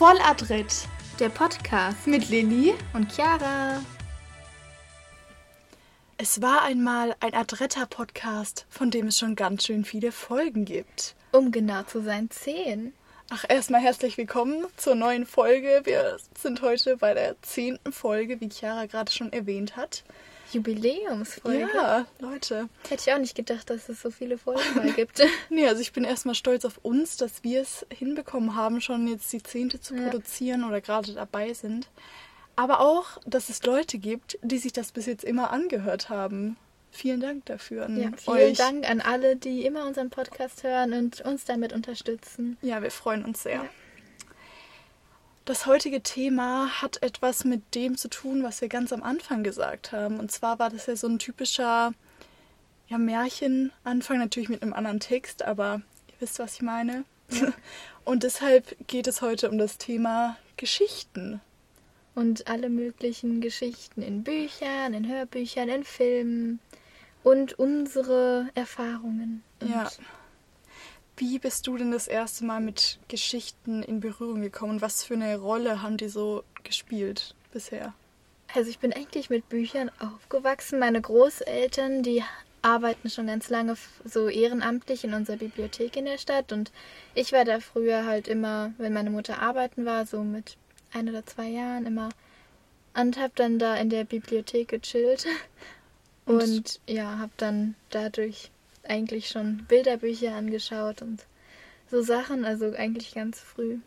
Volladrett. Der Podcast mit Lilly und Chiara. Es war einmal ein Adretta-Podcast, von dem es schon ganz schön viele Folgen gibt. Um genau zu sein, zehn. Ach, erstmal herzlich willkommen zur neuen Folge. Wir sind heute bei der zehnten Folge, wie Chiara gerade schon erwähnt hat. Jubiläumsfolge. Ja, Leute. Hätte ich auch nicht gedacht, dass es so viele Folgen mal gibt. nee, also ich bin erstmal stolz auf uns, dass wir es hinbekommen haben, schon jetzt die zehnte zu Ja. produzieren oder gerade dabei sind. Aber auch, dass es Leute gibt, die sich das bis jetzt immer angehört haben. Vielen Dank dafür an Ja, vielen euch. Dank an alle, die immer unseren Podcast hören und uns damit unterstützen. Ja, wir freuen uns sehr. Ja. Das heutige Thema hat etwas mit dem zu tun, was wir ganz am Anfang gesagt haben. Und zwar war das ja so ein typischer ja, Märchenanfang, natürlich mit einem anderen Text, aber ihr wisst, was ich meine. Und deshalb geht es heute um das Thema Geschichten. Und alle möglichen Geschichten in Büchern, in Hörbüchern, in Filmen und unsere Erfahrungen. Und Ja. Wie bist du denn das erste Mal mit Geschichten in Berührung gekommen? Und was für eine Rolle haben die so gespielt bisher? Also ich bin eigentlich mit Büchern aufgewachsen. Meine Großeltern, die arbeiten schon ganz lange so ehrenamtlich in unserer Bibliothek in der Stadt und ich war da früher halt immer, wenn meine Mutter arbeiten war, so mit ein oder zwei Jahren immer und hab dann da in der Bibliothek gechillt Und- und ja, hab dann dadurch eigentlich schon Bilderbücher angeschaut und so Sachen, also eigentlich ganz früh.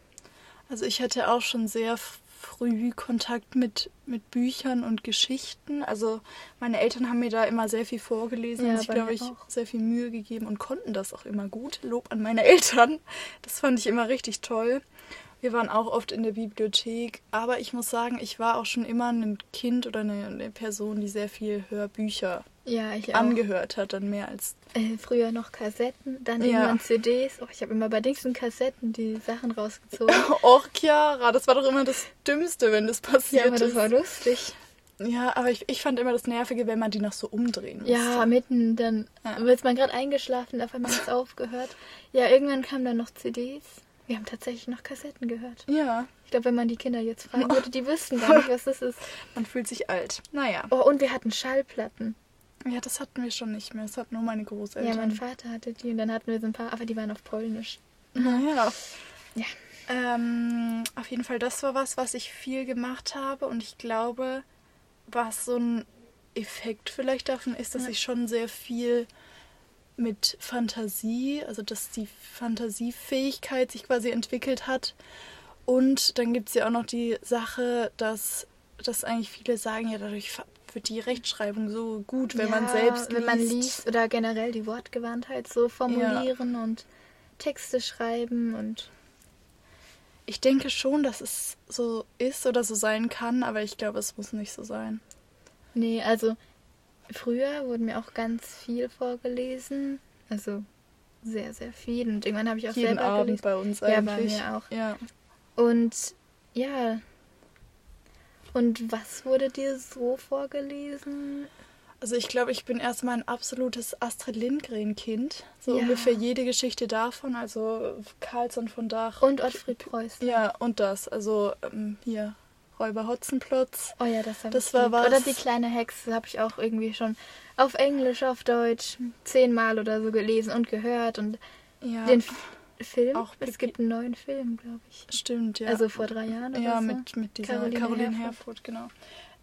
Also ich hatte auch schon sehr früh Kontakt mit, mit Büchern und Geschichten. Also meine Eltern haben mir da immer sehr viel vorgelesen Ja, und sich, glaube ich, auch. sehr viel Mühe gegeben und konnten das auch immer gut. Lob an meine Eltern. Das fand ich immer richtig toll. Wir waren auch oft in der Bibliothek, aber ich muss sagen, ich war auch schon immer ein Kind oder eine, eine Person, die sehr viel Hörbücher Ja, ich auch. angehört hat, dann mehr als Äh, früher noch Kassetten, dann Ja. irgendwann CDs. Oh, ich habe immer bei Dingsten Kassetten die Sachen rausgezogen. Och, Chiara, das war doch immer das Dümmste, wenn das passiert ja, aber das ist. war lustig. Ja, aber ich, ich fand immer das Nervige, wenn man die noch so umdrehen musste. Ja, mitten dann Ja. wird man gerade eingeschlafen, auf einmal hat es aufgehört. Ja, irgendwann kamen dann noch CDs. Wir haben tatsächlich noch Kassetten gehört. Ja, Ich glaube, wenn man die Kinder jetzt fragen würde, die wüssten gar nicht, was das ist. man fühlt sich alt. Naja. Oh, und wir hatten Schallplatten. Ja, das hatten wir schon nicht mehr. Das hatten nur meine Ja, Großeltern. mein Vater hatte die und dann hatten wir so ein paar, aber die waren auf Polnisch. Naja. Ja. Ähm, auf jeden Fall, das war was, was ich viel gemacht habe. Und ich glaube, was so ein Effekt vielleicht davon ist, dass Ja. ich schon sehr viel mit Fantasie, also dass die Fantasiefähigkeit sich quasi entwickelt hat. Und dann gibt es ja auch noch die Sache, dass, dass eigentlich viele sagen, ja, dadurch wird die Rechtschreibung so gut, wenn man Ja, selbst wenn man liest. liest oder generell die Wortgewandtheit so formulieren und Texte schreiben und Ich denke schon, dass es so ist oder so sein kann, aber ich glaube, es muss nicht so sein. Nee, also früher wurde mir auch ganz viel vorgelesen. Also sehr, sehr viel. Und irgendwann habe ich auch Jeden selber Abend gelesen. bei uns Ja, bei eigentlich. mir auch. Ja. Und ja. Und was wurde dir so vorgelesen? Also ich glaube, ich bin erstmal ein absolutes Astrid Lindgren-Kind. So Ja. ungefähr jede Geschichte davon. Also Carlsson von Dach. Und Ottfried Preußen. Ja, und das. Also ähm, hier, Räuber Hotzenplotz. Oh ja, das habe Das war was- Oder die kleine Hexe habe ich auch irgendwie schon auf Englisch, auf Deutsch zehnmal oder so gelesen und gehört. Und Ja, den F Film, Auch es gibt einen neuen Film, glaube ich. stimmt, ja. Also vor drei Jahren oder ja, so. mit, mit dieser Caroline, Caroline Herfurth. Herfurth. genau.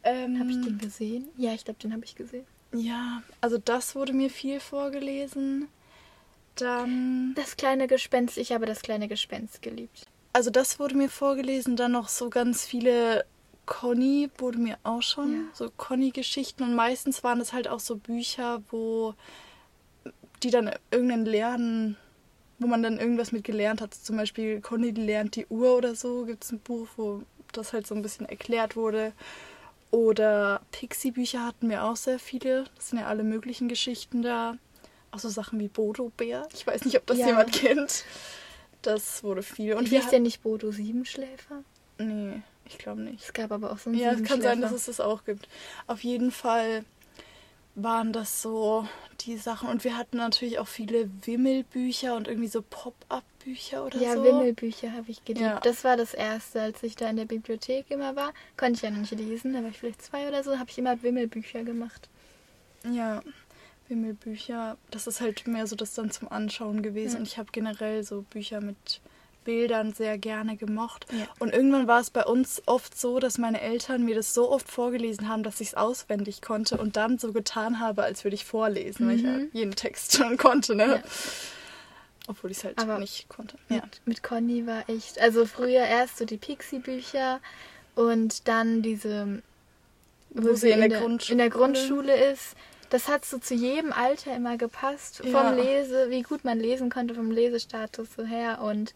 Ähm, Habe ich den gesehen? Ja, ich glaube, den habe ich gesehen. Ja, also das wurde mir viel vorgelesen. Dann Das kleine Gespenst, ich habe das kleine Gespenst geliebt. Also das wurde mir vorgelesen, dann noch so ganz viele Conny wurde mir auch schon, Ja. so Conny-Geschichten und meistens waren es halt auch so Bücher, wo die dann irgendeinen Lernen, wo man dann irgendwas mit gelernt hat. Zum Beispiel Conny lernt die Uhr oder so, gibt es ein Buch, wo das halt so ein bisschen erklärt wurde. Oder Pixie-Bücher hatten wir auch sehr viele. Das sind ja alle möglichen Geschichten da. Auch so Sachen wie Bodo Bär. Ich weiß nicht, ob das Ja. jemand kennt. Das wurde viel. Und hieß der nicht Bodo Siebenschläfer? Nee, ich glaube nicht. Es gab aber auch so einen Ja, es kann sein, dass es das auch gibt. Auf jeden Fall waren das so die Sachen. Und wir hatten natürlich auch viele Wimmelbücher und irgendwie so Pop-up-Bücher oder ja, so. Wimmelbücher habe ich geliebt. Ja. Das war das erste, als ich da in der Bibliothek immer war. Konnte ich ja noch nicht lesen, da war ich vielleicht zwei oder so, habe ich immer Wimmelbücher gemacht. Ja, Wimmelbücher. Das ist halt mehr so das dann zum Anschauen gewesen. Ja. Und ich habe generell so Bücher mit Bildern sehr gerne gemocht. Ja. Und irgendwann war es bei uns oft so, dass meine Eltern mir das so oft vorgelesen haben, dass ich es auswendig konnte und dann so getan habe, als würde ich vorlesen, weil ich ja Mhm. jeden Text schon konnte, ne? Ja. Obwohl ich es halt Aber nicht konnte. Mit, Ja. mit Conny war echt, also früher erst so die Pixie-Bücher und dann diese, Wo sie in der in Grundschule- der Grundschule ist. Das hat so zu jedem Alter immer gepasst. Ja. Vom Lese, wie gut man lesen konnte, vom Lesestatus so her. Und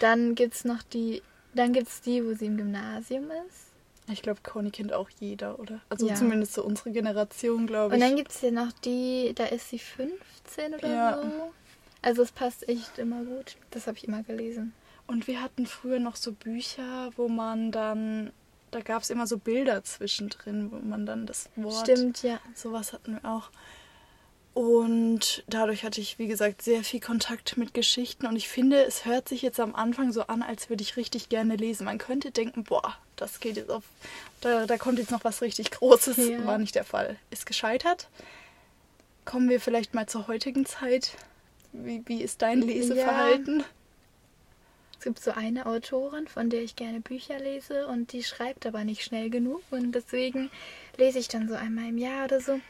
dann gibt's noch die, dann gibt's die, wo sie im Gymnasium ist. Ich glaube, Conny kennt auch jeder, oder? Also Ja. zumindest so unsere Generation, glaube Und ich. dann gibt's ja noch die, da ist sie 15 oder Ja. so. Also es passt echt immer gut. Das habe ich immer gelesen. Und wir hatten früher noch so Bücher, wo man dann, da gab es immer so Bilder zwischendrin, wo man dann das Wort, Stimmt, ja. sowas hatten wir auch. Und dadurch hatte ich, wie gesagt, sehr viel Kontakt mit Geschichten. Und ich finde, es hört sich jetzt am Anfang so an, als würde ich richtig gerne lesen. Man könnte denken, boah, das geht jetzt auf, da, da kommt jetzt noch was richtig Großes. Ja. War nicht der Fall. Ist gescheitert. Kommen wir vielleicht mal zur heutigen Zeit. Wie, wie ist dein Leseverhalten? Es gibt so eine Autorin, von der ich gerne Bücher lese und die schreibt aber nicht schnell genug und deswegen lese ich dann so einmal im Jahr oder so.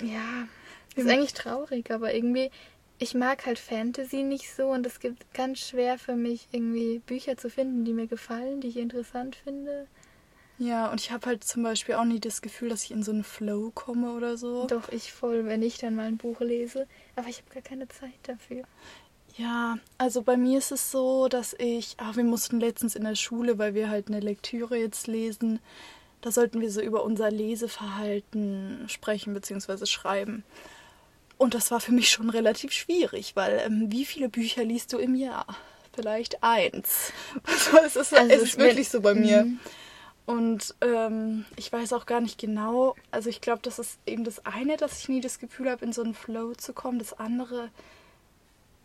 Ja, ist eigentlich traurig, aber irgendwie, ich mag halt Fantasy nicht so und es gibt ganz schwer für mich irgendwie Bücher zu finden, die mir gefallen, die ich interessant finde. Ja, und ich habe halt zum Beispiel auch nie das Gefühl, dass ich in so einen Flow komme oder so. Doch ich voll, wenn ich dann mal ein Buch lese, aber ich habe gar keine Zeit dafür. Ja, also bei mir ist es so, dass ich, ah, wir mussten letztens in der Schule, weil wir halt eine Lektüre jetzt lesen, da sollten wir so über unser Leseverhalten sprechen bzw. schreiben. Und das war für mich schon relativ schwierig, weil ähm, wie viele Bücher liest du im Jahr? Vielleicht eins. Also es ist, Also es ist wirklich so bei mir. Mhm. Und ähm, ich weiß auch gar nicht genau. Also ich glaube, das ist eben das eine, dass ich nie das Gefühl habe, in so einen Flow zu kommen. Das andere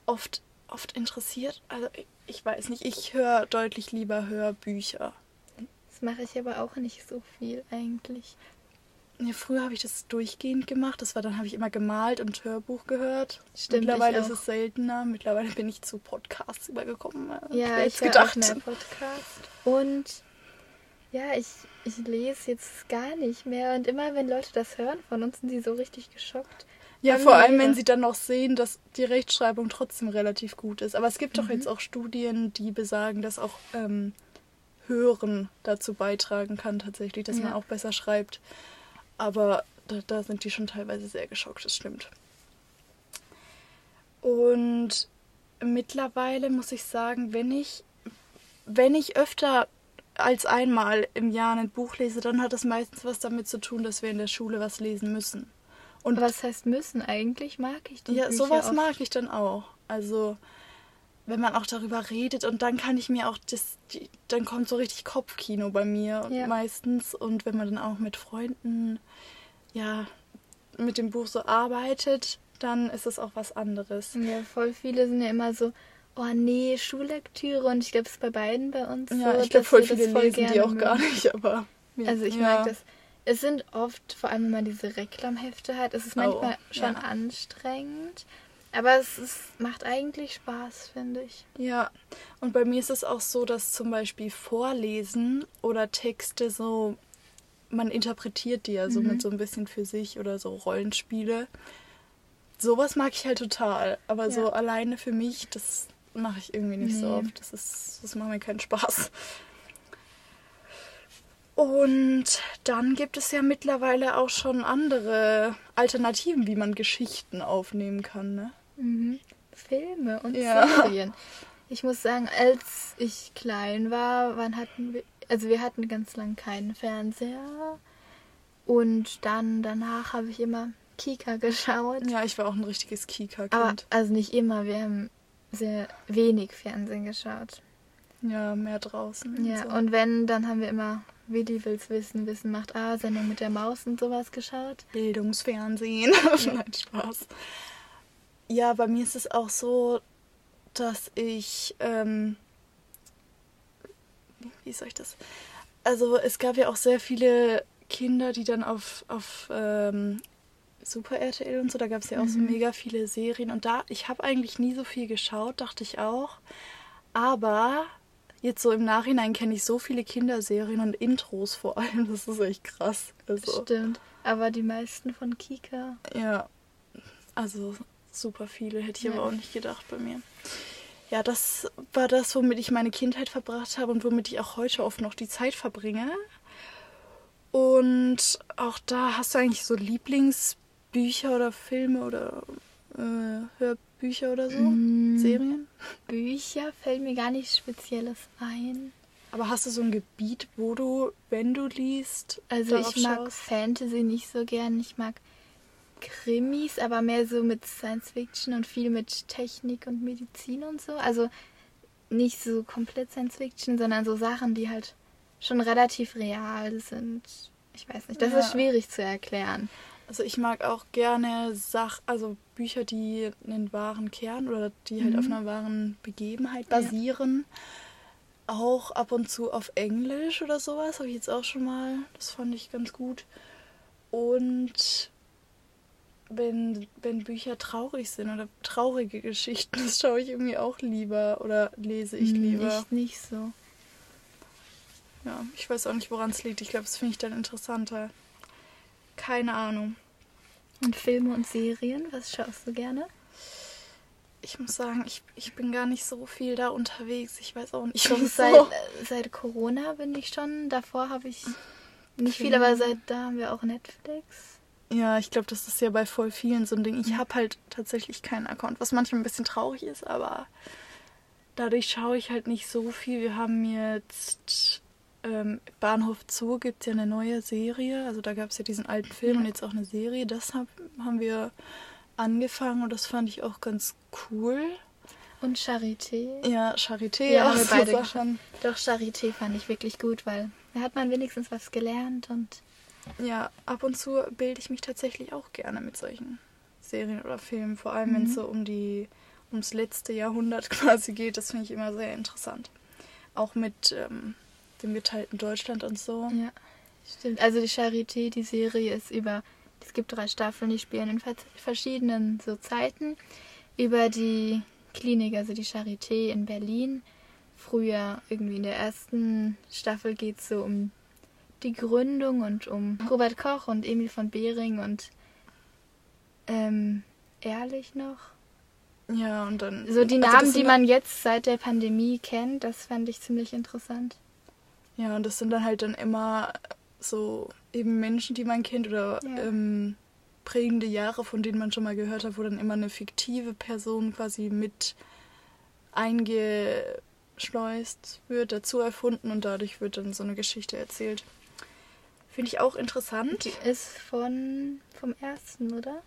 oft, oft interessiert. Also ich, weiß nicht, ich höre deutlich lieber Hörbücher. Das mache ich aber auch nicht so viel eigentlich. Ja, früher habe ich das durchgehend gemacht. Das war dann habe ich immer gemalt und Hörbuch gehört. Stimmt, Mittlerweile ist es seltener. Mittlerweile bin ich zu Podcasts übergekommen. Ja, ich höre auch mehr Podcast. Und ja, ich, ich lese jetzt gar nicht mehr. Und immer wenn Leute das hören von uns, sind sie so richtig geschockt. Ja, vor allem, wenn sie dann noch sehen, dass die Rechtschreibung trotzdem relativ gut ist. Aber es gibt Mhm. doch jetzt auch Studien, die besagen, dass auch ähm, Hören dazu beitragen kann, tatsächlich, dass man Ja. auch besser schreibt. Aber da, da sind die schon teilweise sehr geschockt, das stimmt. Und mittlerweile muss ich sagen, wenn ich, wenn ich öfter als einmal im Jahr ein Buch lese, dann hat das meistens was damit zu tun, dass wir in der Schule was lesen müssen. Und Was heißt müssen eigentlich? Mag ich die ja, Bücher sowas oft. mag ich dann auch. Also, wenn man auch darüber redet und dann kann ich mir auch das, die, dann kommt so richtig Kopfkino bei mir Ja. meistens. Und wenn man dann auch mit Freunden, ja, mit dem Buch so arbeitet, dann ist es auch was anderes. Ja, voll viele sind ja immer so, oh nee, Schullektüre. Und ich glaube, es ist bei beiden bei uns Ja, so. ich glaube, voll viele voll lesen die auch gar nicht, aber. ja. Also ich mag das. Es sind oft, vor allem wenn man diese Reklamhefte hat, es ist manchmal Oh, schon ja. anstrengend. Aber es ist, macht eigentlich Spaß, finde ich. Ja, und bei mir ist es auch so, dass zum Beispiel Vorlesen oder Texte so, man interpretiert die ja so Mhm. mit so ein bisschen für sich oder so Rollenspiele. Sowas mag ich halt total, aber so Ja. alleine für mich, das mache ich irgendwie nicht so Nee. oft. Das ist, das macht mir keinen Spaß. Und dann gibt es ja mittlerweile auch schon andere Alternativen, wie man Geschichten aufnehmen kann, ne? Mhm. Filme und Ja. Serien. Ich muss sagen, als ich klein war, wann hatten wir, also wir hatten ganz lang keinen Fernseher. Und dann danach habe ich immer Kika geschaut. Ja, ich war auch ein richtiges Kika-Kind. also nicht immer, wir haben sehr wenig Fernsehen geschaut. Ja, mehr draußen. Ja, so. und wenn, dann haben wir immer Willi will's wissen, Wissen macht A, Sendung mit der Maus und sowas geschaut. Bildungsfernsehen. Nein, Spaß. Ja, bei mir ist es auch so, dass ich, ähm, wie soll ich das? Also es gab ja auch sehr viele Kinder, die dann auf, auf ähm, Super RTL und so, da gab es ja auch so Mhm. mega viele Serien. Und da, ich habe eigentlich nie so viel geschaut, dachte ich auch. Aber jetzt so im Nachhinein kenne ich so viele Kinderserien und Intros vor allem. Das ist echt krass. Also, Stimmt. Aber die meisten von Kika. ja, also super viele hätte ich Ja. aber auch nicht gedacht bei mir. Ja, das war das, womit ich meine Kindheit verbracht habe und womit ich auch heute oft noch die Zeit verbringe. Und auch da hast du eigentlich so Lieblingsbücher oder Filme oder äh, Hörbücher oder so? Mm. Serien? Bücher fällt mir gar nichts Spezielles ein. Aber hast du so ein Gebiet, wo du, wenn du liest, Also ich mag schaust? Fantasy nicht so gern. Ich mag Krimis, aber mehr so mit Science Fiction und viel mit Technik und Medizin und so. Also nicht so komplett Science Fiction, sondern so Sachen, die halt schon relativ real sind. Ich weiß nicht, das Ja. ist schwierig zu erklären. Also ich mag auch gerne Sach, also Bücher, die einen wahren Kern oder die halt Mhm. auf einer wahren Begebenheit Ja. basieren. Auch ab und zu auf Englisch oder sowas habe ich jetzt auch schon mal. Das fand ich ganz gut. Und wenn, wenn Bücher traurig sind oder traurige Geschichten, das schaue ich irgendwie auch lieber oder lese ich Hm, lieber. Ich nicht so. Ja, ich weiß auch nicht, woran es liegt. Ich glaube, das finde ich dann interessanter. Keine Ahnung. Und Filme und Serien, was schaust du gerne? Ich muss sagen, ich, ich bin gar nicht so viel da unterwegs. Ich weiß auch nicht, wieso. seit, äh, seit Corona bin ich schon. Davor habe ich nicht viel, aber seit da haben wir auch Netflix. Ja, ich glaube, das ist ja bei voll vielen so ein Ding. Ich habe halt tatsächlich keinen Account, was manchmal ein bisschen traurig ist, aber dadurch schaue ich halt nicht so viel. Wir haben jetzt ähm, Bahnhof Zoo gibt es ja eine neue Serie. Also da gab es ja diesen alten Film und jetzt auch eine Serie. Das hab, haben wir angefangen und das fand ich auch ganz cool. Und Charité. Ja, Charité, Ja, auch haben wir so beide Sachen. Doch, Charité fand ich wirklich gut, weil da hat man wenigstens was gelernt und Ja, ab und zu bilde ich mich tatsächlich auch gerne mit solchen Serien oder Filmen, vor allem wenn es Mhm. so um die ums letzte Jahrhundert quasi geht. Das finde ich immer sehr interessant. Auch mit ähm, dem geteilten Deutschland und so. ja, stimmt. Also die Charité, die Serie ist über, es gibt drei Staffeln, die spielen in ver- verschiedenen so Zeiten über die Klinik, also die Charité in Berlin. Früher irgendwie in der ersten Staffel geht es so um die Gründung und um Robert Koch und Emil von Behring und ähm, Ehrlich noch. Ja, und dann. So die also Namen, sind die man jetzt seit der Pandemie kennt, das fand ich ziemlich interessant. Ja, und das sind dann halt dann immer so eben Menschen, die man kennt oder Ja. ähm, prägende Jahre, von denen man schon mal gehört hat, wo dann immer eine fiktive Person quasi mit eingeschleust wird, dazu erfunden und dadurch wird dann so eine Geschichte erzählt. Finde ich auch interessant. Die ist von vom ersten, oder?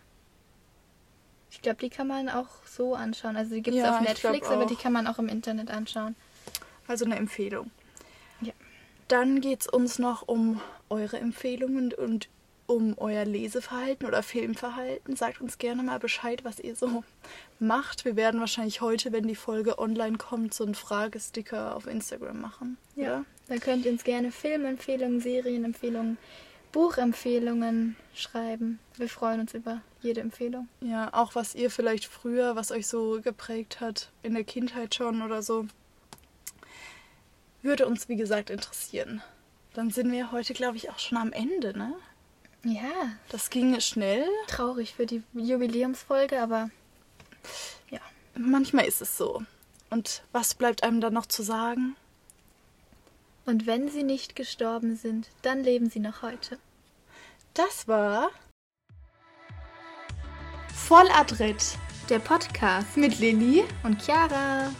Ich glaube, die kann man auch so anschauen. Also die gibt es Ja, auf Netflix, aber die kann man auch im Internet anschauen. Also eine Empfehlung. Ja. Dann geht es uns noch um eure Empfehlungen und um euer Leseverhalten oder Filmverhalten. Sagt uns gerne mal Bescheid, was ihr so macht. Wir werden wahrscheinlich heute, wenn die Folge online kommt, so einen Fragesticker auf Instagram machen. Ja. Da könnt ihr uns gerne Filmempfehlungen, Serienempfehlungen, Buchempfehlungen schreiben. Wir freuen uns über jede Empfehlung. Ja, auch was ihr vielleicht früher, was euch so geprägt hat, in der Kindheit schon oder so. Würde uns, wie gesagt, interessieren. Dann sind wir heute, glaube ich, auch schon am Ende, ne? Ja, Das ging schnell. traurig für die Jubiläumsfolge, aber ja. Manchmal ist es so. Und was bleibt einem dann noch zu sagen? Und wenn sie nicht gestorben sind, dann leben sie noch heute. Das war Volladrett Der Podcast mit Lilly. und Chiara.